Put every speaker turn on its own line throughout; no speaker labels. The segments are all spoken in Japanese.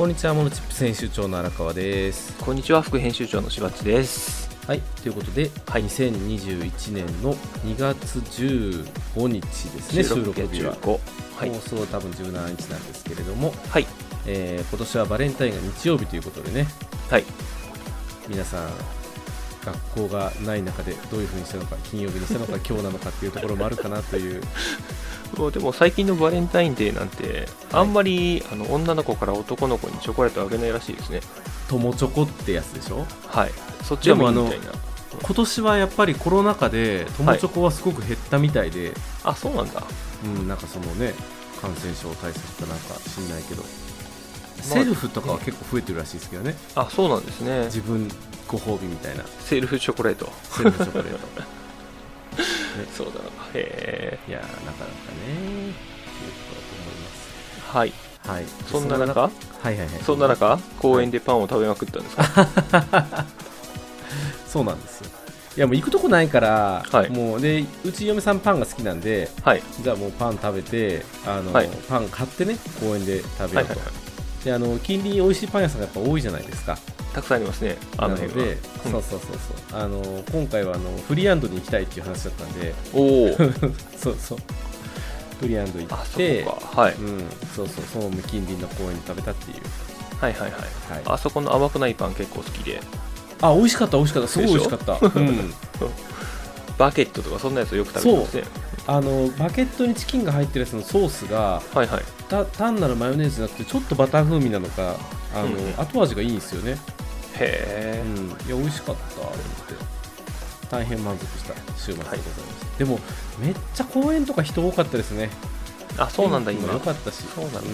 こんにちはモノチップ編集長の荒川です。
こんにちは副編集長のしばっちです。
はいということで、はい、2021年の2月15日ですね収録日は、はい、放送多分17日なんですけれども、
はい。
えー、今年はバレンタインが日曜日ということでね。
はい。
皆さん学校がない中でどういうふうにしたのか金曜日にしたのか今日なのかっていうところもあるかなという。
でも最近のバレンタインデーなんてあんまり、あの女の子から男の子にチョコレートあげないらしいですね。
友チョコってやつでしょ？
はい。そっちはもみたいな。
今年はやっぱりコロナ禍で友チョコはすごく減ったみたいで、はい、
あそうなんだ。
うんなんかそのね感染症対策かなんか知んないけど。セルフとかは結構増えてるらしいですけどね。
あそうなんですね。
自分ご褒美みたいな。
セルフチョコレート。
セルフチョコレート、ね、
そうだ。なへ
えいやなかなかね。いうことだと思います
はい。
はい。
そんな中？は
いはいはい。
そんな中？公園でパンを食べまくったんですか、
そうなんですよ。いやもう行くとこないから、
はい、
もうでうち嫁さんパンが好きなんで、
はい、
じゃあもうパン食べてあの、
はい、
パン買ってね公園で食べようと、はいはいはい、であの近隣に美味しいパン屋さんがやっぱ多いじゃないですか
たくさんありますね。
なので、うん、そうそうそうそう。あの今回はあのフリーアンドに行きたいっていう話だったんで。
おお。
そうそう。フリーアンド行って
はい、
うん、そうそう。その近隣の公園で食べたっていう。
はいはいはい、はい、あそこの甘くないパン結構好きで。
あ美味しかった美味しかった。すごい美味しかった、うん、
バケットとかそんなやつをよく食べてますね
あのバケットにチキンが入ってるやつのソースが、
はいはい、
た単なるマヨネーズじゃなくてちょっとバター風味なのかあの、うん、後味がいいんですよね。
へえ、
うん、いや美味しかったあれって。大変満足した週末でございます、はい、でもめっちゃ公園とか人多かったですね。
あそうなんだ
今。良かったし。
そうなんだ。うん。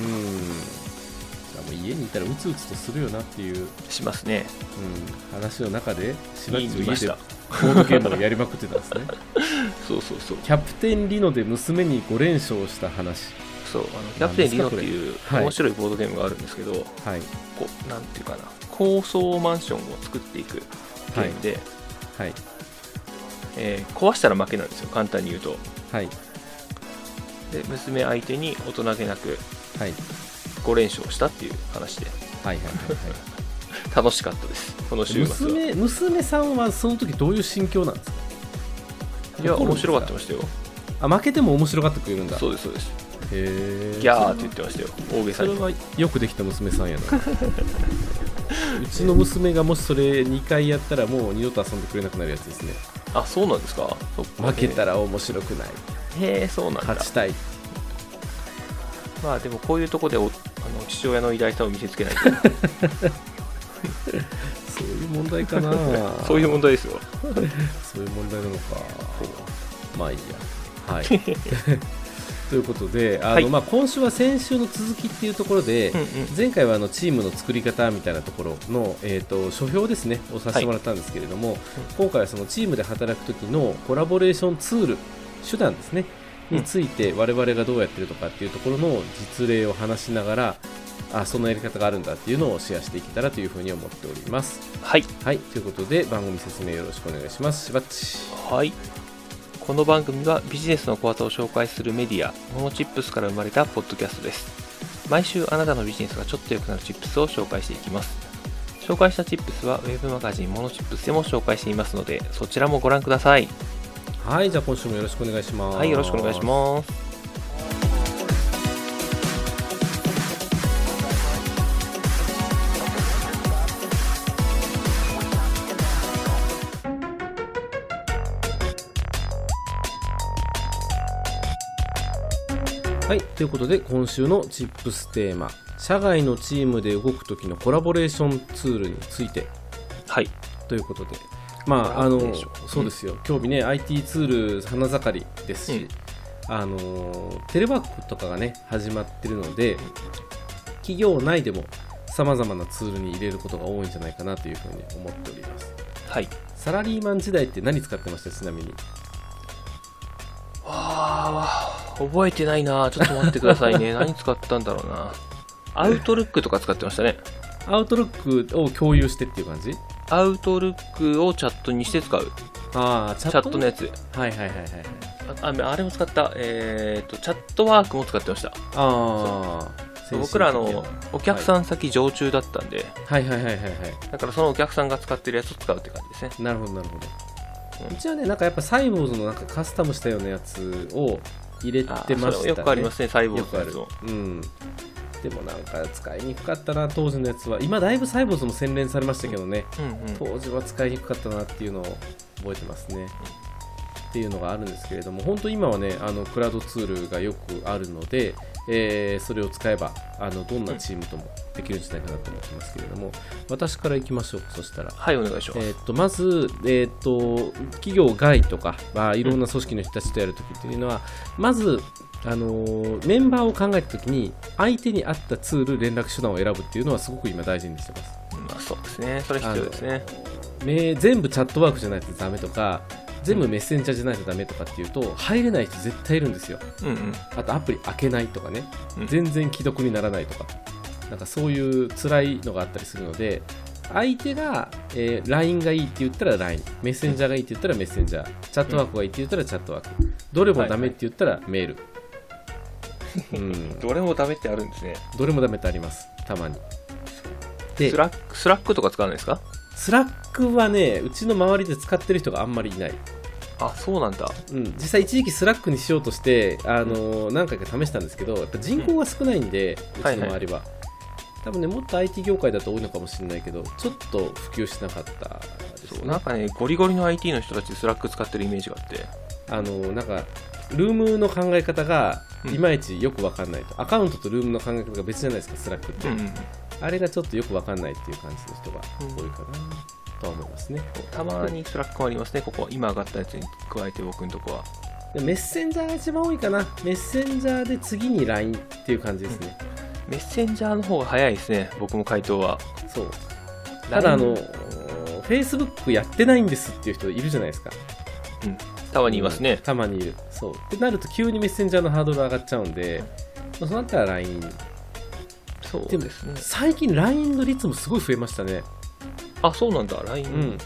もう家にいたらうつうつとするよなっていう。
しますね、
うん、話の中でしばらく家でボードゲームをやりまくってたんですね。
そうそうそう。
キャプテンリノで娘に5連勝した話。
そうあのキャプテンリノっていう面白いボードゲームがあるんですけど、はい、こうなんていうかな。高層マンションを作っていくゲームで、
はい、はい、
えー、壊したら負けなんですよ。簡単に言うと。
はい。
で娘相手に大人げなく、
はい、
5連勝したっていう話で、
はいはいはいはい、
楽しかったです。この週末
娘娘さんはその時どういう心境なんですか？
いや面白がってましたよ。
あ負けても面白がってくれるんだ。
そうですそうです。
へ
えギャーって言ってましたよ。大げさに。
それはよくできた娘さんやな。うちの娘がもしそれ2回やったらもう二度と遊んでくれなくなるやつですね。
あそうなんですか？
負けたら面白くない。
へえそうなんだ。
勝ちたい。
まあでもこういうとこでおあの父親の偉大さを見せつけないと
そういう問題かな。
そういう問題ですよ。
そういう問題なのか。まあいいや。はい。ということであの、はい、まあ、今週は先週の続きっていうところで、うんうん、前回はあのチームの作り方みたいなところの、えーと、書評ですねをさせてもらったんですけれども、はい、今回はそのチームで働く時のコラボレーションツール手段ですねについて我々がどうやってるとかっていうところの実例を話しながらあそのやり方があるんだっていうのをシェアしていけたらというふうに思っております。
はい、
はい、ということで番組説明よろしくお願いします。しばっち
はい。この番組はビジネスの小技を紹介するメディアモノチップスから生まれたポッドキャストです。毎週あなたのビジネスがちょっと良くなるチップスを紹介していきます。紹介したチップスはウェブマガジンモノチップスでも紹介していますのでそちらもご覧ください。
はい。じゃあ今週もよろしくお願いします。
はい。よろしくお願いします
ということで今週のチップステーマ社外のチームで動く時のコラボレーションツールについて。
はい。
ということで。まあ、あのそうですよ、興味ね、IT ツール花盛りですし、うん、あのテレワークとかがね始まってるので、企業内でもさまざまなツールに入れることが多いんじゃないかなというふうに思っております。
はい、
サラリーマン時代って何使ってました？ちなみに。
わあ、覚えてないな。ちょっと待ってくださいね。何使ったんだろうな。アウトルックとか使ってましたね。
アウトルックを共有してっていう感じ？
アウトルックをチャットにして使う。
ああ、
チャットのやつ。
はいはいはいはい。
ああれも使った、えーと、チャットワークも使ってました。あ
あ、
僕らのお客さん先常駐だったんで、
はい、はいはいはいはい
だからそのお客さんが使ってるやつを使うって感じですね
なるほどなるほど、
うん。
うちはねなんかやっぱサイボーズのなんかカスタムしたようなやつを入れてましたね。
よくありますねサイボーズのやつを。
うん。でもなんか使いにくかったな当時のやつは。今だいぶサイボーズも洗練されましたけどね、
うんうん。
当時は使いにくかったなっていうのを覚えてますね、っていうのがあるんですけれども本当今はねあのクラウドツールがよくあるので、えーそれを使えばあのどんなチームともできるんじゃないかなと思ってますけれども私からいきましょう。そしたら。
はいお願いします、
えーっとまず、えーっと企業外とか、まあ、いろんな組織の人たちとやるときっていうのは、まず、あのーメンバーを考えたときに相手に合ったツール連絡手段を選ぶっていうのはすごく今大事にしてます。
まあそうですね。それ必要ですね。
め全部チャットワークじゃないとダメとか全部メッセンジャーじゃないとダメとかっていうと入れない人絶対いるんですよ。
うんうん。
あとアプリ開けないとかね、
うん。
全然既読にならないとか。なんかそういう辛いのがあったりするので相手が、えー LINE がいいって言ったら LINE メッセンジャーがいいって言ったらメッセンジャー。チャットワークがいいって言ったらチャットワーク。どれもダメって言ったらメール、うん、
どれもダメってあるんですね。
どれもダメってあります。たまに。で
Slack Slack とか使わないですか？
Slack はねうちの周りで使ってる人があんまりいない
あそうなんだ。
うん、実際一時期 Slack にしようとして、あのー何回か試したんですけどやっぱ人口が少ないんで、う
はい
ちの周りは、多分ねもっと IT 業界だと多いのかもしれないけどちょっと普及しなかったですね。
そうなんかねゴリゴリの IT の人たち Slack 使ってるイメージがあって。
あのーなんかルームの考え方が
うん。
いまいちよく分かんないと、アカウントとルームの考え方が別じゃないですか Slack って、
うんうん
あれがちょっとよく分かんないっていう感じの人が多いかなとは思いますね、
たまに Slack もありますね。ここ今上がったやつに加えて僕のとこは。
でメッセンジャーが一番多いかな。メッセンジャーで次に LINE っていう感じですね、
メッセンジャーの方が早いですね。僕も回答は。
そう。ただあの Facebook やってないんですっていう人いるじゃないですか。
たまにいますね、
たまにいる。そう。ってなると急にメッセンジャーのハードル上がっちゃうんで、まあそうなったら LINE。
そう
で
すね。
最近 LINE の率もすごい増えましたね。
あそうなんだ LINE、
うん
ね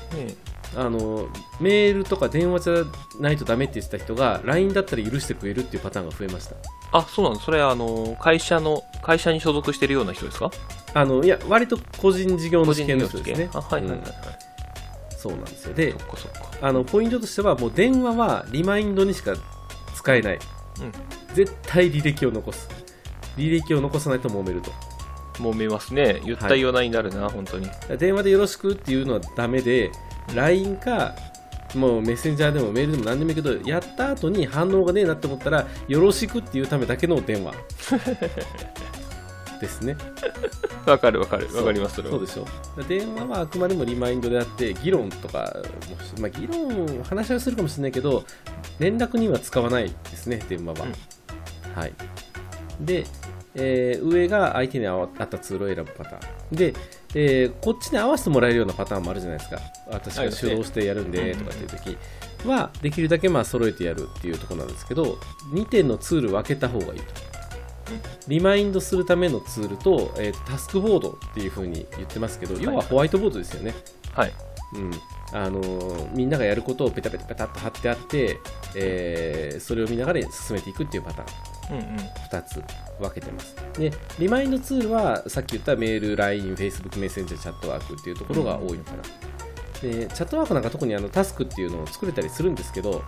あの、メールとか電話じゃないとダメって言ってた人が LINE だったら許してくれるっていうパターンが増えました。
あそうなんだそれはあの会社の会社に所属してるような人ですか？
あの、いや、割と個人事業
個
主系の
人
ですね。
系あはいはいはい、
うん
はい
そうなんですよ。であの、ポイントとしてはもう電話はリマインドにしか使えない。
うん
絶対履歴を残す。履歴を残さないと揉めると。
揉めますね言った言わないになるな、本当に
電話でよろしくっていうのはダメで、LINE か、もうメッセンジャーでもメールでも何でもいいけど、やった後に反応がねえなって思ったら、よろしくっていうためだけの電話 ですね。
わかるわかるわかりますそれは
そうでしょ。電話はあくまでもリマインドであって、議論とかもし、まあ、議論、話し合いをするかもしれないけど、連絡には使わないですね、電話は。はい。で、えー上が相手に合ったツールを選ぶパターン。で、えーこっちに合わせてもらえるようなパターンもあるじゃないですか。私が主導してやるんで、とかっていう時は、できるだけまあ揃えてやるっていうところなんですけど、2点のツール分けた方がいいと。リマインドするためのツールと、えーとタスクボードっていう風に言ってますけど、要はホワイトボードですよね。
はい
うんあのーみんながやることをペタペタペタっと貼ってあって、えーそれを見ながら進めていくっていうパターン。
うんうん
2つ分けてます。で、リマインドツールはさっき言ったメール、LINE、Facebook メッセンジャー、チャットワークっていうところが多いのかな。で、チャットワークなんか特にあのタスクっていうのを作れたりするんですけど、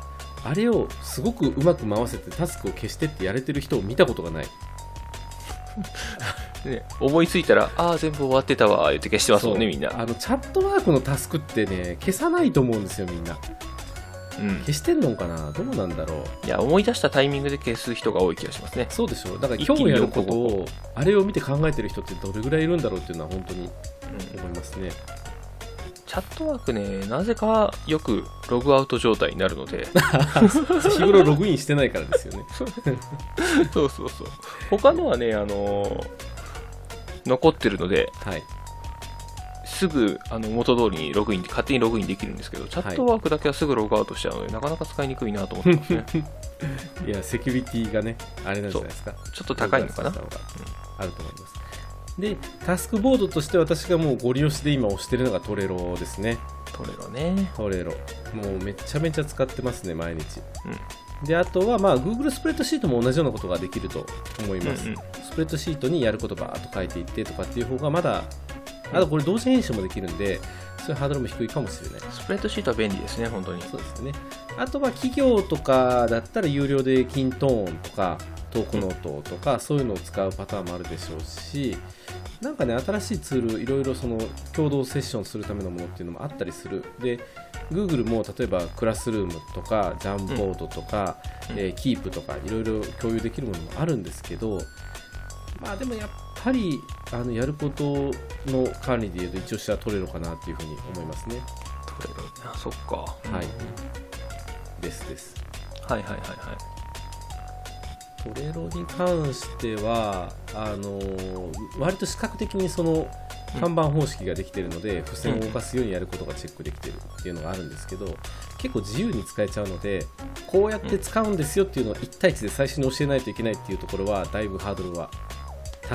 あれをすごくうまく回せてタスクを消してってやれてる人を見たことがない。
ね、思いついたら、ああ、全部終わってたわ、言って消してますもんね、みんな。
あのチャットワークのタスクってね、消さないと思うんですよ、みんな。
うん。
消してんのかな？どうなんだろう？
いや、思い出したタイミングで消す人が多い気がしますね。
そうでしょだから今日やること
4
を、あれを見て考えてる人ってどれぐらいいるんだろうっていうのは本当に
うん、
思いますね。
チャットワークね、なぜかよくログアウト状態になるので、
日頃ログインしてないからですよね。
そうそうそう。他のはね、あのー残ってるので、
はい。
すぐあの元通りにログイン、勝手にログインできるんですけど、チャットワークだけはすぐログアウトしちゃうので、なかなか使いにくいなと思ってますね。
いや、セキュリティがね、あれなんじゃないですか。
ちょっと高いのかな
あると思います。で、タスクボードとして私がもうゴリ押しで今押してるのがトレロですね。
トレロね。
トレロ。もうめちゃめちゃ使ってますね、毎日。
うん。
で、あとは、まあ、Google スプレッドシートも同じようなことができると思います。
うんうん
スプレッドシートにやることばーっと書いていってとかっていう方がまだあとこれ同時編集もできるんでそういうハードルも低いかもしれない。
スプレッドシートは便利ですね本当に。
そうですね。あとは企業とかだったら有料でキントーンとかトークノートとか、そういうのを使うパターンもあるでしょうしなんかね新しいツールいろいろその共同セッションするためのものっていうのもあったりする。で Google も例えばクラスルームとかジャンボードとか、うん、えー、キープとかいろいろ共有できるものもあるんですけどまあでもやっぱりあのやることの管理でいうと一応下取れるかなっていうふうに思いますね。
取れる。あそっか。
はい、ですです。
はいはいはいはい。
トレロに関してはあの割と視覚的にその看板方式ができているので、付箋を動かすようにやることがチェックできているっていうのがあるんですけど結構自由に使えちゃうのでこうやって使うんですよっていうのを1対1で最初に教えないといけないっていうところはだいぶハードルは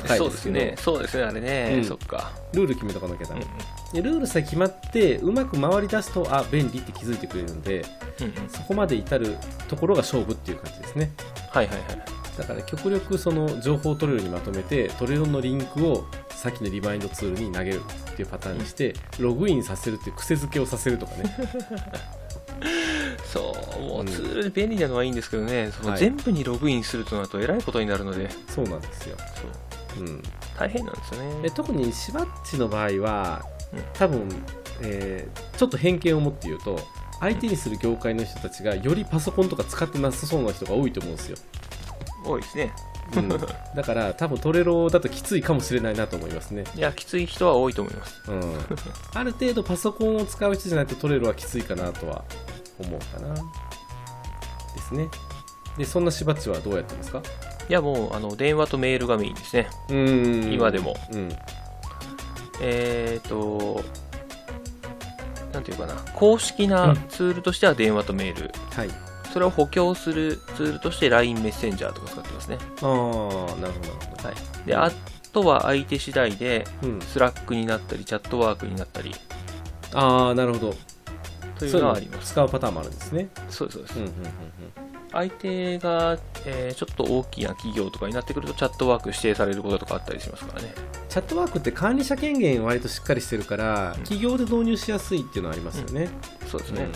高いですけど
そうですね。そうですねあれね、うん、そっか。
ルール決めとかなきゃダメ、うん、ルールさえ決まってうまく回り出すとあ便利って気づいてくれるので、うんうん、そこまで至るところが勝負っていう感じですね。
はいはいはい
だから極力その情報を取れるようにまとめてトレロンのリンクをさっきのリマインドツールに投げるっていうパターンにしてログインさせるっていう癖づけをさせるとかね。
そうもうツール便利なのはいいんですけどね、その全部にログインするとなるとえらいことになるので、
そうなんですよ。
そう、うん、大変なんですよね。
で特にしばっちの場合は、多分、えー、ちょっと偏見を持って言うと相手にする業界の人たちがよりパソコンとか使ってなさそうな人が多いと思うんですよ。
多いですね。
うん、だから多分トレロだときついかもしれないなと思いますね。
いやきつい人は多いと思います、
うん、ある程度パソコンを使う人じゃないとトレロはきついかなとは思うかな。ですねでそんなしばっちはどうやってますか？
いやもうあの電話とメールがメインですねうん今でも、うん、えっ、ー、となんていうかな公式なツールとしては電話とメール、うん、はいそれを補強するツールとして LINE メッセンジャーとか使ってますね。
ああ、なるほど、はい。
で、あとは相手次第で、 Slack になったり、チャットワークになったり。
ああ、なるほど。
というのはあります。
使うパターンもあるんですね。
そうです、そうです。うんうんうんうん相手が、えー、ちょっと大きな企業とかになってくるとチャットワーク指定されることとかあったりしますからね。
チャットワークって管理者権限割としっかりしてるから、うん、企業で導入しやすいっていうのはありますよね、
うん、そうですね、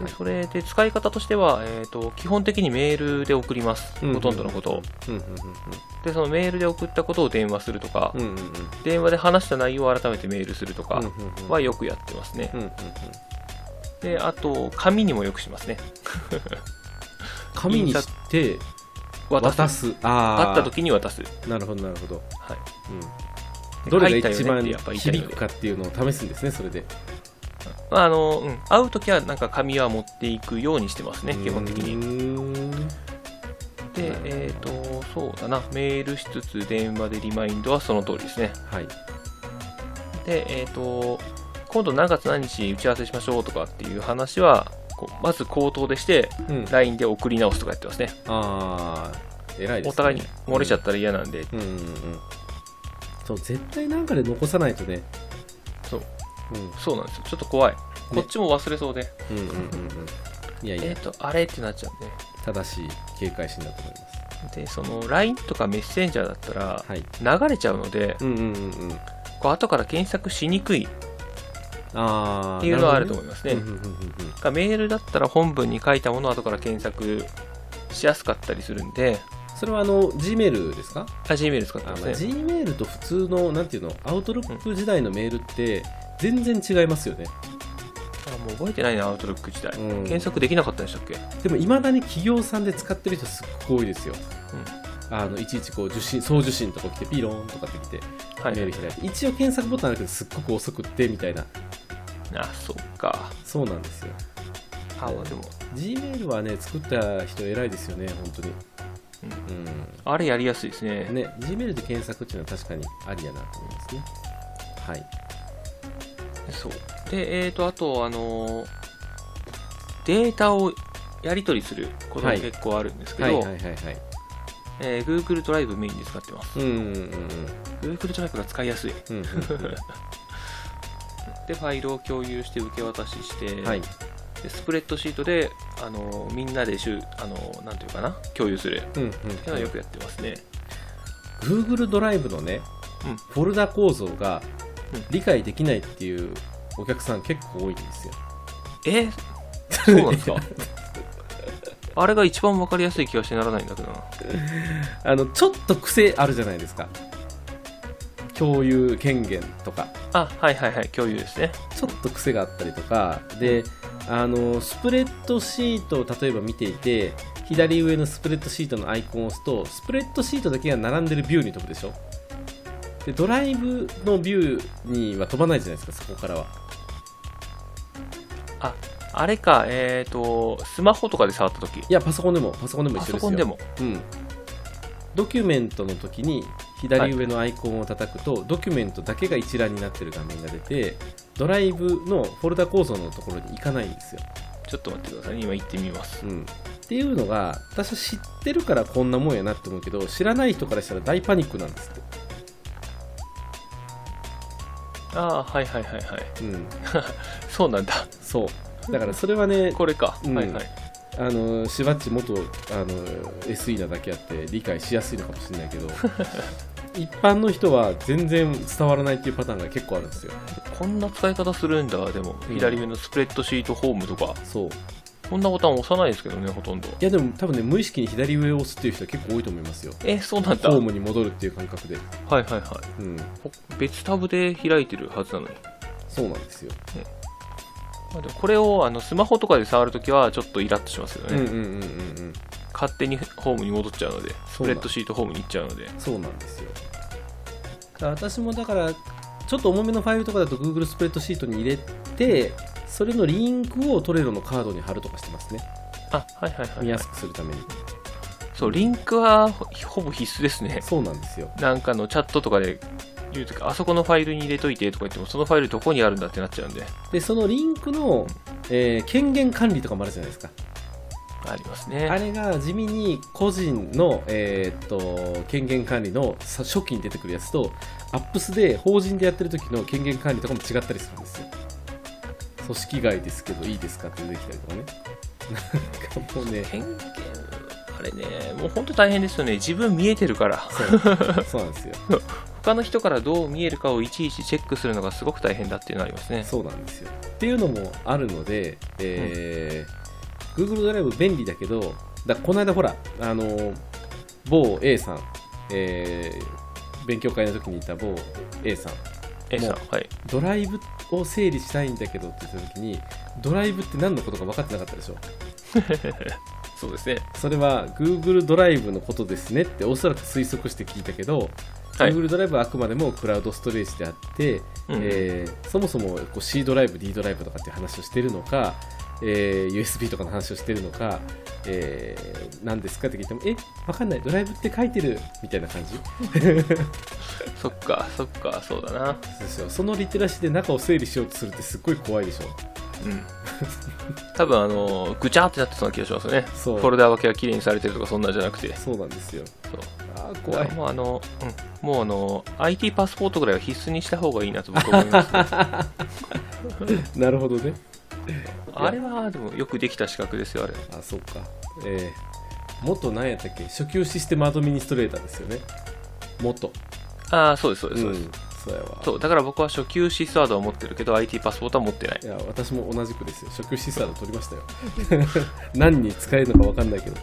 うん。それで使い方としては、えーと、基本的にメールで送ります、ほとんどのことを。で、そのメールで送ったことを電話するとか、電話で話した内容を改めてメールするとかはよくやってますね。うんうんうん、で、あと、紙にもよくしますね。
紙にして渡す。
ああった時に渡す。
なるほど、なるほど。はい。うん、どれが一番響くかっていうのを試すんですね、それで。
あの、うん、会うときはなんか紙は持っていくようにしてますね、基本的に。で、えっ、ー、と、そうだな、メールしつつ電話でリマインドはその通りですね。はい。で、えっ、ー、と、今度何月何日打ち合わせしましょうとかっていう話は、まず口頭でして、うん、LINE で送り直すとかやってますね。
ああ、偉いですね。
お互いに漏れちゃったら嫌なんで。
うん、うん、うんうん。そう、絶対なんかで残さないとね。
そう。うん、そうなんですよ。ちょっと怖い、こっちも忘れそうで、うんうんうんうん。いやいや。えっ、とあれってなっちゃうんで。
正しい警戒心だと思い
ます。でその LINE とかメッセンジャーだったら、はい、流れちゃうので、うんうんうんうん、こう後から検索しにくい。あっていうのはあると思いますね。ね。メールだったら本文に書いたものを後から検索しやすかったりするんで、
それはあの Gmail ですか？
あ Gmail 使ってますね。
Gmail と普通の、なんていうの、アウトロック時代のメールって、全然違いますよね。
あもう覚えてないなアウトロック時代、うん、検索できなかったんでしたっけ？
でもいまだに企業さんで使ってる人すっごく多いですよ、うん、あのいちいちこう受信送受信とか来てピローンとかって来て、はい、メール開いて。一応検索ボタンあるけどすっごく遅くってみたいな
あそっか。
そうなんですよ。
あでも。
Gmail はね作った人偉いですよね本当に。
うん、あれやりやすいですね。
ね Gmail で検索っていうのは確かにありやなと思いますね。はい。
そう。でえっ、ー、とあとあのデータをやり取りすることが結構あるんですけど、え Google ドライブメインで使ってます。うんうんうん、Google ドライブが使いやすい。うんうんうん、で、ファイルを共有して受け渡しして、はい、でスプレッドシートであのみんなでしゅあのなんていうかな共有する。
うんうん。
っていうのはよくやってますね。
Google ドライブのね、
うん。
フォルダ構造が
うん。
理解できないっていうお客さん結構多いんですよ。
え？そうなんですか？あれが一番わかりやすい気がしてならないんだけどな。
あのちょっと癖あるじゃないですか。共有権限とか。
あはいはいはい共有ですね。
ちょっと癖があったりとか。であのスプレッドシートを例えば見ていて左上のスプレッドシートのアイコンを押すとスプレッドシートだけが並んでるビューに飛ぶでしょ。でドライブのビューには飛ばないじゃないですかそこからは。
ああれかえっ、とスマホとかで触った時。
いやパソコンでもパソコンでも
パ
一緒ですよ。
ソコンでも。
うん、ドキュメントの時に左上のアイコンを叩くと、ドキュメントだけが一覧になってる画面が出てドライブのフォルダ構造のところに行かないんですよ、
ちょっと待ってください。ね今行ってみます。
うん、っていうのが私は知ってるからこんなもんやなって思うけど知らない人からしたら大パニックなんですって、
ああはいはいはいはい。
うん、
そうなんだ。
そう。だからそれはね
これか、
うん。
はいはい。
あのしばっち元あの SE なだけあって理解しやすいのかもしれないけど一般の人は全然伝わらないっていうパターンが結構あるんですよ。
こんな使い方するんだでも。
うん。
左上のスプレッドシートホームとか、
そう。
こんなボタン押さないですけどねほとんど。
いやでも多分ね無意識に左上を押すっていう人は結構多いと思いますよ。
えそうなんだ。
ホームに戻るっていう感覚で。
はいはいはい。
うん。
ほ別タブで開いてるはずなのに。
そうなんですよ、
まあでもこれをあのスマホとかで触るときはちょっとイラッとしますよね、
うんうんうんうんうん
勝手にホームに戻っちゃうのでスプレッドシートホームに行っちゃうので。
そうなんですよ。私もだからちょっと重めのファイルとかだと Google スプレッドシートに入れてそれのリンクをトレロのカードに貼るとかしてますね。
あはいはいはい、
見や
はい、
すくするために。
そうリンクはほほぼ必須ですね。
そうなんですよ。
なんかのチャットとかで言うときあそこのファイルに入れといてとか言ってもそのファイルどこにあるんだってなっちゃうんで。
でそのリンクの、えー権限管理とかもあるじゃないですか
ありますね
あれが地味に個人の、えーっと権限管理のさ初期に出てくるやつと、アップスで法人でやってる時の権限管理とかも違ったりするんですよ。組織外ですけどいいですかって出てきたりとかね。なんかもうね、
権限あれねもう本当大変ですよね自分見えてるから
そうなんですよ。
他の人からどう見えるかをいちいちチェックするのがすごく大変だっていうのがありますね
そうなんですよ。っていうのもあるので、えー Google ドライブ便利だけど、だこの間ほら、あの某 A さん、えー勉強会の時にいた某 A さん、
A さん
も
はい。
ドライブを整理したいんだけどって言った時にドライブって何のことか分かってなかったでしょ？
そうですね。
それは Google ドライブのことですねっておそらく推測して聞いたけど、
はい。
Google ドライブはあくまでもクラウドストレージであって、
うん。
えーそもそもこう C ドライブ D ドライブとかっていう話をしてるのか、えー USB とかの話をしてるのか、えー何ですかって聞いてもえ分かんないドライブって書いてるみたいな感じ。
そっかそっかそうだな。
そうですよそのリテラシーで中を整理しようとするってすっごい怖いでしょ。
うん。多分あのぐちゃってなってそうな気がしますよね。
そう。
フォルダ分けが綺麗にされてるとかそんなんじゃなくて。
そうなんですよ。
そう。
あー怖い。
もうあの、うん、もうあの IT パスポートぐらいは必須にした方がいいなと僕は思います、ね、
なるほどね
あれはでもよくできた資格ですよあれ。
あそうか。えー、元何やったっけ？初級システムアドミニストレーターですよね。元。
ああそうですそうですそうで
そうやわ。
そうだから僕は初級シスワードは持ってるけど IT パスポートは持ってない。
いや私も同じくですよ。初級システム取りましたよ。何に使えるのか分かんないけど。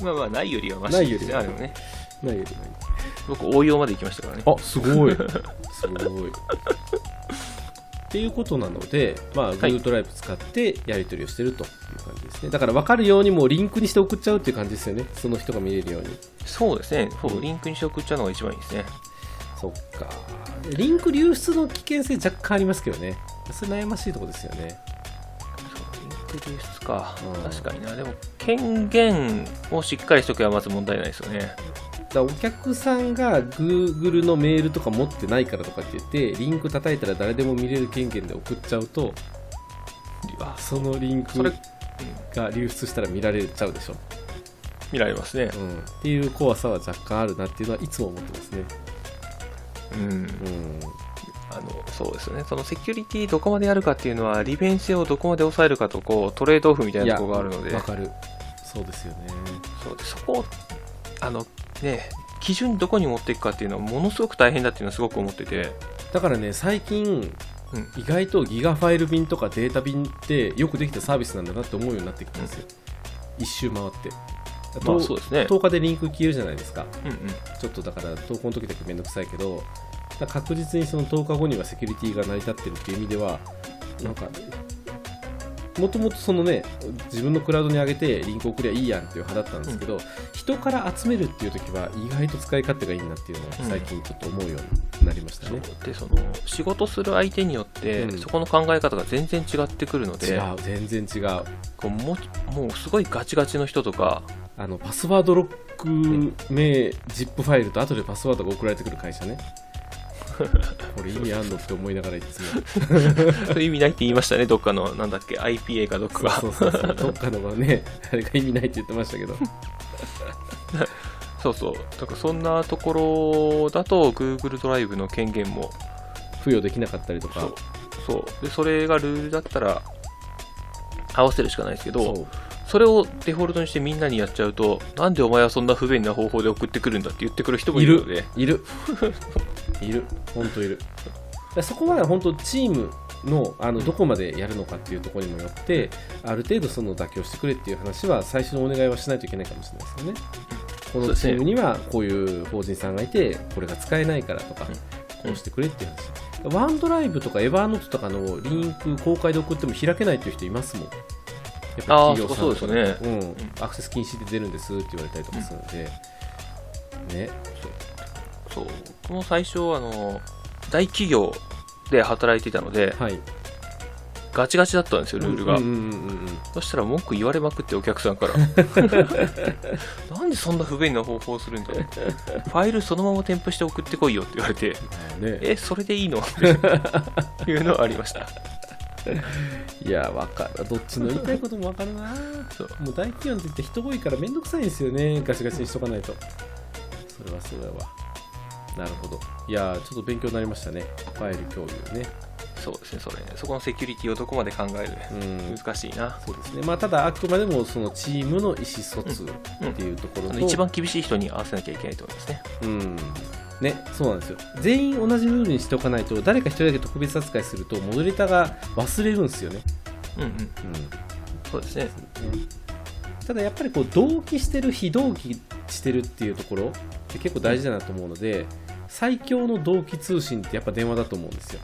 まあまあないよりはマシです
ないよりは。
ね。
ないより
僕応用まで行きましたからね。
ないあすごい。すごいっていうことなので、まあ、Google ドライブ使ってやり取りをしてるという感じですね。だから分かるようにもうリンクにして送っちゃうっていう感じですよね。その人が見れるように。
そうですねそうリンクにして送っちゃうのが一番いいですね
そっか。リンク流出の危険性若干ありますけどね。それ悩ましいところですよね。
リンク流出か、
うん
確かになでも権限をしっかりしとけばまず問題ないですよね
だお客さんが Google のメールとか持ってないからとかって言って、リンク叩いたら誰でも見れる権限で送っちゃうと、
あ
そのリンクが流出したら見られちゃうでしょ。
見られますね
うん。っていう怖さは若干あるなっていうのはいつも思ってますね。
うん
うん。
あのそうですよねそのセキュリティどこまでやるかっていうのは利便性をどこまで抑えるかとこうトレードオフみたいなところがあるので
わかるそうですよね
そうでそこをあのね。基準どこに持っていくかっていうのはものすごく大変だっていうのはすごく思ってて。
だからね最近、
うん、
意外とギガファイル便とかデータ便ってよくできたサービスなんだなって思うようになってきたんですよ、一周回って。
まあそうですね。
10日でリンク消えるじゃないですか。
うんうん。
ちょっとだから投稿の時だけめんどくさいけど確実にその10日後にはセキュリティが成り立ってるっていう意味ではなんかもともとそのね自分のクラウドに上げてリンク送りゃいいやんっていう派だったんですけど、人から集めるっていう時は意外と使い勝手がいいなっていうのを最近ちょっと思うようになりました
そう
ね、
でその仕事する相手によって、
うん
そこの考え方が全然違ってくるの
違
で
う全然違う。
こうもうもうすごいガチガチの人とか
あのパスワードロック名 ZIP ファイルと後でパスワードが送られてくる会社ね これ意味あんのって思いながらいつも。
そういう意味ないって言いましたねどっかのなんだっけ IPA かどっかが。
そうそうそうどっかのはねあれが意味ないって言ってましたけど。
そうそう。だからそんなところだと Google ドライブの権限も
付与できなかったりとか。
そう。そう。でそれがルールだったら合わせるしかないですけど
そ
れをデフォルトにしてみんなにやっちゃうとなんでお前はそんな不便な方法で送ってくるんだって言ってくる人もいるので。
いる。いる。本当いる。だそこは本当チームのあのどこまでやるのかっていうところにもよってある程度その妥協してくれっていう話は最初のお願いはしないといけないかもしれないですよね。このチームにはこういう法人さんがいてこれが使えないからとかこうしてくれっていう話。ワンドライブとかエヴァーノートとかのリンク公開で送っても開けないっていう人いますもんやっぱ企業さん
そうです
うん、アクセス禁止で出るんですって言われたりとかするので、ね。
そう。僕も最初あの大企業で働いていたので
はい。
ガチガチだったんですよルールが、
うんうんうんうんうん。
そしたら文句言われまくってお客さんから。なんでそんな不便な方法をするんだよファイルそのまま添付して送ってこいよって言われて。
ね、
えそれでいいの？っていうのはありました
いや、わかる。どっちの言いたいこともわかるな。
そう
もう大企業って言って人多いからめんどくさいんですよね。ガチガチにしとかないと。それはそうやわ。なるほど。いや、ちょっと勉強になりましたね。ファイル共有ね。
そうですねそれそこのセキュリティをどこまで考える
うん。
難しいな
そうですね。まあ、ただ、あくまでもそのチームの意思疎通っていうところと、
あの一番厳しい人に合わせなきゃいけないと思いますね
うん。ね、そうなんですよ。全員同じルールにしておかないと、誰か一人だけ特別扱いすると、モデレーターが忘れるんですよね。
うんうん
うん。
そうですね
ただやっぱりこう同期してる非同期してるっていうところって結構大事だなと思うので、最強の同期通信ってやっぱ電話だと思うんですよ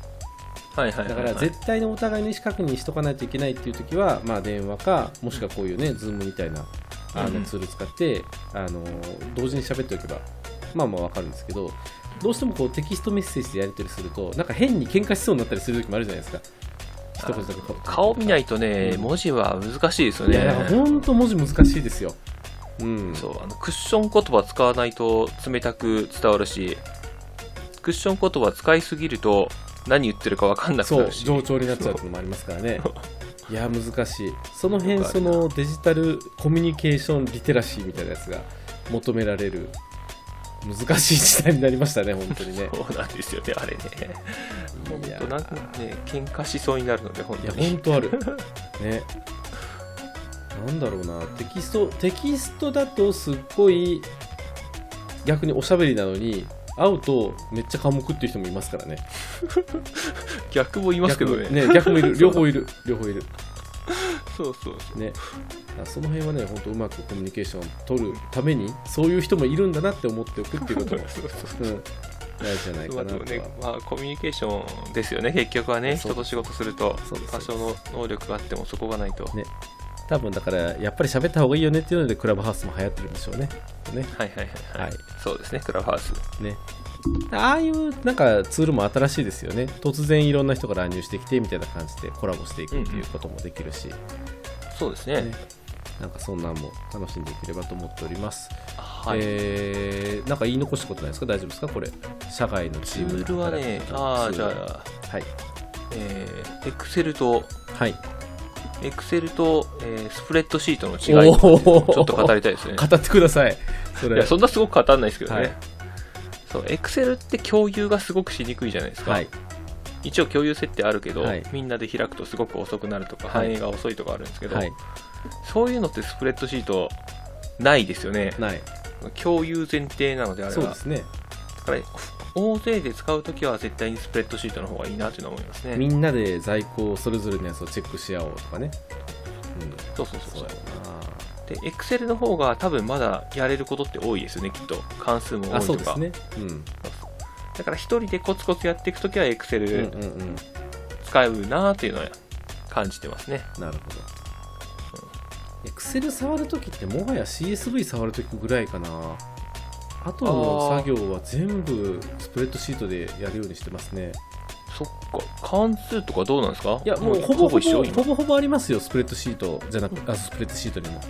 はいはいはい、
だ
はい、
から絶対にお互いの意思確認しとかないといけないっていう時は、まあ、電話かもしくはこういうね Zoom みたいなあのツール使って、あの同時に喋っておけばまあまあわかるんですけどどうしてもこうテキストメッセージでやり取りするとなんか変に喧嘩しそうになったりする時もあるじゃないですか。一言だけ
顔見ないとね、
うん。
文字は難しいですよ
いや。本当文字難しいですよ。うん。
そうあのクッション言葉使わないと冷たく伝わるし、クッション言葉使いすぎると何言ってるか分かんなくなるし。
冗長になっちゃうってのもありますからね。いや難しい。その辺そのデジタルコミュニケーションリテラシーみたいなやつが求められる難しい時代になりましたね本当にね。
そうなんですよね、あれね。本
いや
当なんかね、喧嘩しそうになるので、本
いや
当に。
本当ある。ね。なんだろうな。テキストテキストだとすっごい逆におしゃべりなのに会うとめっちゃ寡黙っていう人もいますからね。
逆もいますけどね。
逆も逆もいる。両方いる。両方いる
そうそうそう。
ね、その辺はね、本当うまくコミュニケーションを取るために、そういう人もいるんだなって思っておくっていうことも、
そうそうそう。
うん、大事じゃないかなと
ね、まあ、コミュニケーションですよね、結局はね、人と仕事すると多少の能力があってもそこがないと。
ね多分だから、やっぱり喋った方がいいよねっていうので、クラブハウスも流行ってるんでしょうね。ね
はいはいはい、はい、
はい
そうですね、クラブハウス。
ねああいうなんかツールも新しいですよね。突然いろんな人が乱入してきてみたいな感じでコラボしていくっていうこともできるし、
そうですね。
ねなんかそんなんも楽しんでいければと思っております。
はい。
えーなんか言い残したことないですか？大丈夫ですか？これ。社外のチ
ツ
ーム
ールはね、ああ、じゃあ、
あ。はい。
えー、Excel と、
はい。
Excel と、えースプレッドシートの違いちょっと語りたいですね。
語ってください。それ。
いや、そんなすごく語らないですけどね。
はい
そう、Excel って共有がすごくしにくいじゃないですか。
はい。
一応共有設定あるけど、
はい
みんなで開くとすごく遅くなるとか、
はい
反映が遅いとかあるんですけど、
はい
そういうのってスプレッドシートないですよね
ない
共有前提なのであれば
そうですね
だから大勢で使うときは絶対にスプレッドシートの方がいいなというのは思いますね。
みんなで在庫それぞれのやつをチェックし合おうとかね。うん
そうそう。そうそう
そう。や
で Excel の方が多分まだやれることって多いですよねきっと。関数も多
ないあそ
とか
うですね。うん。
だから一人でコツコツやっていくときは
うん
Excel 使うなっていうのは感じてますね、
なるほど。エクセル触るときってもはや CSV 触るときぐらいかな。あとの作業は全部スプレッドシートでやるようにしてますね。
そっか関数とかどうなんですか？
いや、もうほぼほぼ
一緒今
ほぼほぼありますよ、スプレッドシートじゃなくあスプレッドシートにも。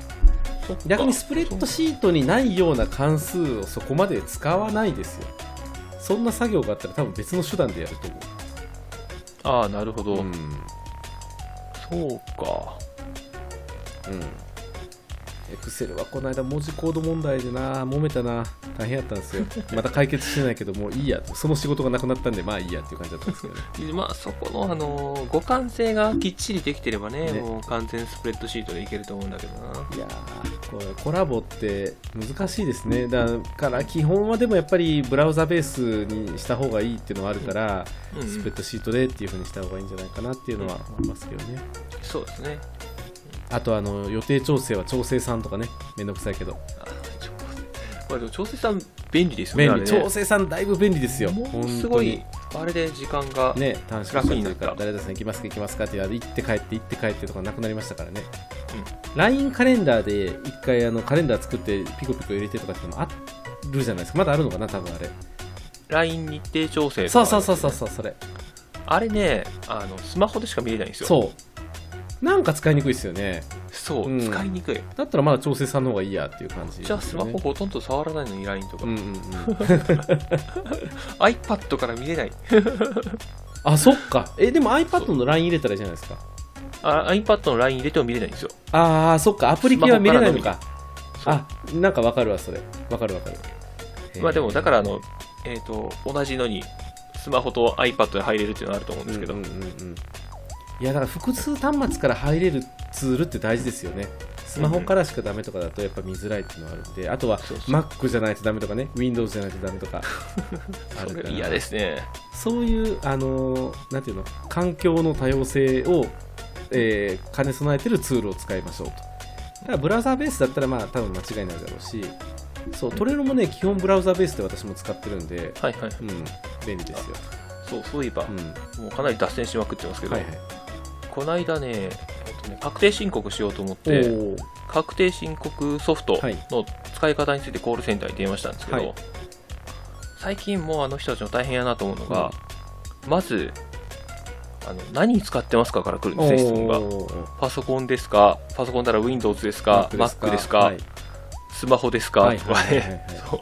逆にスプレッドシートにないような関数をそこまで使わないですよ。そんな作業があったら多分別の手段でやると思
ああなるほど、
う。うん。
そうか
うん。エクセルはこの間文字コード問題でな、揉めたな、大変やったんですよ。まだ解決してないけど、もういいやと、その仕事がなくなったんで、まあいいやっていう感じだったんですけどね。
で まあそこのあのー互換性がきっちりできてればね
ね
もう完全スプレッドシートでいけると思うんだけどない
やー、これコラボって難しいですね。だから基本はでもやっぱりブラウザベースにした方がいいっていうのはあるから、
うんうん
スプレッドシートでっていう風にした方がいいんじゃないかなっていうのは思いますけどね。
そうですね
あとあの予定調整は調整さんとかね、めんどくさいけど。
まあでも調整さん便利ですよねね。
調整さんだいぶ便利ですよ。
もうすごいあれで時間が、
ね、短縮
楽になった
か誰々さん行きますか行きますかって言われて行って帰って行って帰ってとかなくなりましたからね、LINE カレンダーで一回あのカレンダー作ってピコピコ入れてとかってのもあるじゃないですか。まだあるのかな多分あれ。
LINE 日程調整とか
そうそうそうそうそうそれ。
あれねあのスマホでしか見れないんですよ。
そうなんか使いにくいですよね。
そう、
うん。
使いにくい。
だったらまだ調整さんの方がいいやっていう感じ、
じゃあスマホほとんど触らないのに LINE とか、
うんうんうん。
iPad から見れない。
あそっか。えでも iPad の LINE 入れたらいいじゃないですか。
あ iPad の LINE 入れても見れないんですよ。
ああそっか。アプリ系は見れないのか。あなんかわかるわそれ。わかるわかる。
まあでもだからあの、えー、と同じのにスマホと iPad で入れるっていうのはあると思うんですけど、
うんうんうんうんいやだから複数端末から入れるツールって大事ですよね。スマホからしかダメとかだとやっぱ見づらいっていうのはあるんであとは Mac じゃないとダメとかね。Windows じゃないとダメとか。あるから。
嫌ですね。
そういうあのーなんていうの？環境の多様性を、えー兼ね備えてるツールを使いましょうと。だからブラウザーベースだったらまあ多分間違いないだろうし。そうトレロもね基本ブラウザーベースで私も使ってるんで
はいはい。
うん便利ですよ、
そうそういえば、
うん、
もうかなり脱線しまくってますけど、
はいはい
この間ね,、えっとね確定申告しようと思っ
お
て
ー。
確定申告ソフト
はい。
の使い方についてコールセンターに電話したんですけど、
はい。
最近もうあの人たちの大変やなと思うのが、まずあの何使ってますかから来るんですね質問が。パソコンですか？パソコンなら Windows ですか？Mac ですか、
はい。
スマホですか、
はい
とか
はいはい。はい
ね。そう。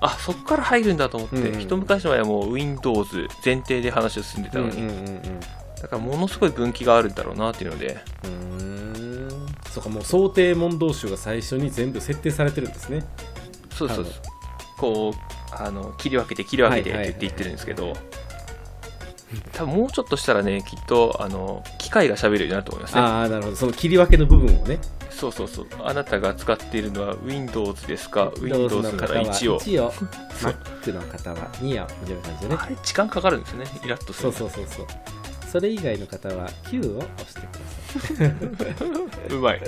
あそこから入るんだと思って、
うん。
一昔前はもう Windows 前提で話を進んでたのに、
うんうんうんうん
だからものすごい分岐があるんだろうなっていうので。
うーん。そうかもう想定問答集が最初に全部設定されてるんですね。
そうそうそう。こうあの切り分けて切り分けてって言って言ってるんですけど、多分もうちょっとしたらねきっとあの機械が喋るようになると思いますね。
ああなるほど。その切り分けの部分をね。
そうそうそう。あなたが使っているのは Windows ですか？Windows なら
の方は
1を
1を Mac の方は2をみたいな感じでね。
あれ時間かかるんですよね。イラッとする。
そうそうそうそうそれ以外の方は9を押してください。う
まい。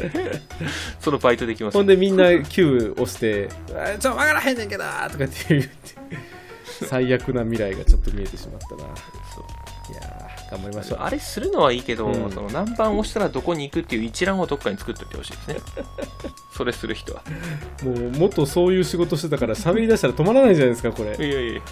そのバイトできます
ほんでみんな9押して「あちょ分からへんねんけど」とかって言って最悪な未来がちょっと見えてしまったな。
そう。
いやー頑張りましょう
あれするのはいいけど、
うん。
その何番押したらどこに行くっていう一覧をどっかに作っておいてほしいですね。それする人は。
もうもっとそういう仕事してたから喋り出したら止まらないじゃないですかこれ。
いやいやい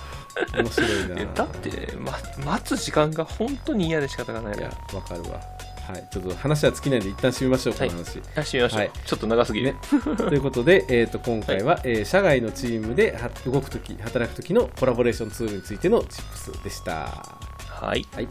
面白いな。
やだって、ま、待つ時間が本当に嫌で仕方がない。
いや
な
わかるわ。はい。ちょっと話は尽きないんで一旦締めましょうこの話、
やしてみましょう、
はい。
ちょっと長すぎる、
ね、ということで、えー、と今回は、えー社外のチームでは動くとき働くときのコラボレーションツールについてのチップスでした
はい。
はい。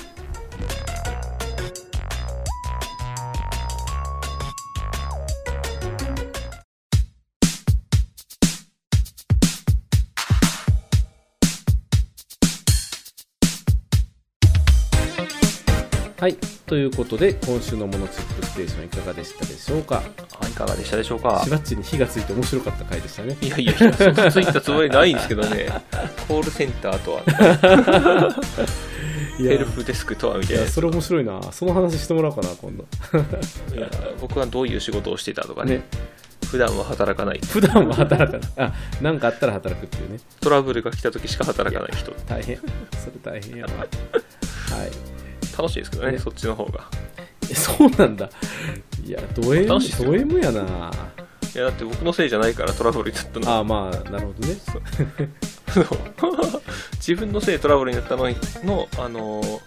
はい。ということで今週のモノチップステーションいかがでしたでしょうか？
いかがでしたでしょうか？
しばっちに火がついて面白かった回でしたね。
いやいやそんなついたつもりないんですけどね。コールセンターとは ヘルプデスクとはみたいな。
それ面白いな。その話してもらおうかな今度。
いや僕はどういう仕事をしてたとかね。ね。普段は働かない。
普段は働かない。あ何かあったら働くっていうね。
トラブルが来た時しか働かない人。
大変。それ大変やわ。はい。
楽しいですけどね、ね、そっちの方が。
そうなんだ。いやド M, ド M やな。い
やだって僕のせいじゃないからトラブルになったの。
ああまあなるほどね
自分のせいでトラブルになったののあの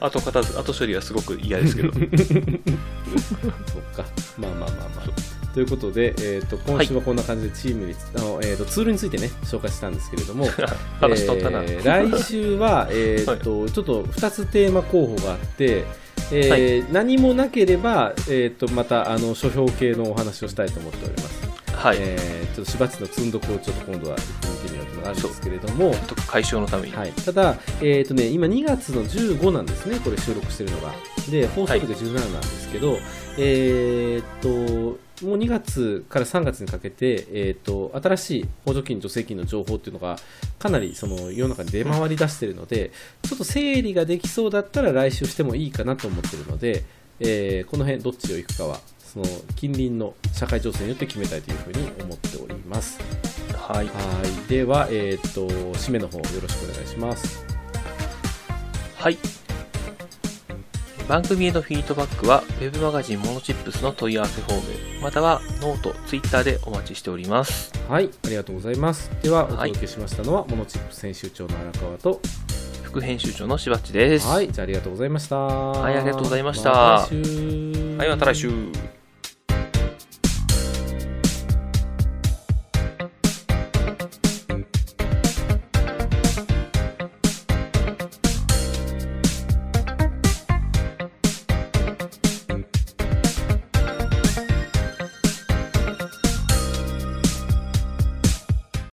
後片付後処理はすごく嫌ですけど。そっ
か。まあまあまあまあ。ということで、えーと、今週はこんな感じでチームに、はい、あのえーと、ツールについてね紹介したんですけれども
話取ったな、
えー、来週は、えーと、はい、ちょっと2つテーマ候補があってえーはい、何もなければ、えーと、またあの書評系のお話をしたいと思っております。
はい、
えー、ちょっとしばちの積んどこをちょっと今度は行ってみてみようというのがあるんですけれども、
解消のために、
はい、ただ、えーとね、今2月の15なんですね、これ収録してるのが。で、放送日が17なんですけど、はい、えーと、もう2月から3月にかけて、えーと、新しい補助金、助成金の情報っていうのがかなりその世の中に出回り出しているので、ちょっと整理ができそうだったら来週してもいいかなと思っているので、えー、この辺どっちを行くかはその近隣の社会情勢によって決めたいというふうに思っております。
はい、
はい。では、えーと、と締めの方よろしくお願いします。
はい。番組へのフィードバックは Web マガジンモノチップスの問い合わせフォームまたはノート、ツイッターでお待ちしております。
はい。ありがとうございます。ではお届けしましたのは、はい、モノチップス編集長の荒川と
副編集長のしばっちです。
はい。じゃあありがとうございました。
はいありがとうございました、
ま、
はいまた来週